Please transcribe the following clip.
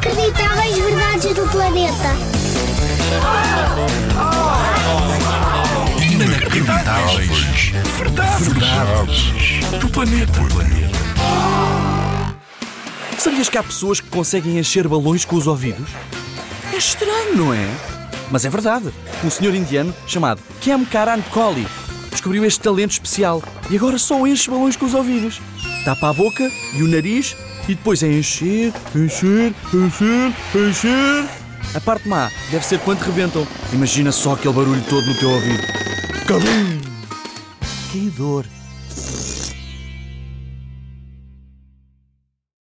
Inacreditáveis verdades do planeta. Inacreditáveis. Verdades. Verdades. Do planeta. Sabias que há pessoas que conseguem encher balões com os ouvidos? É estranho, não é? Mas é verdade. Um senhor indiano chamado Kem Karan Kohli descobriu este talento especial e agora só enche balões com os ouvidos. Tapa a boca e o nariz e depois é encher, encher, encher, encher. A parte má deve ser quando rebentam. Imagina só aquele barulho todo no teu ouvido. Cabum! Que dor!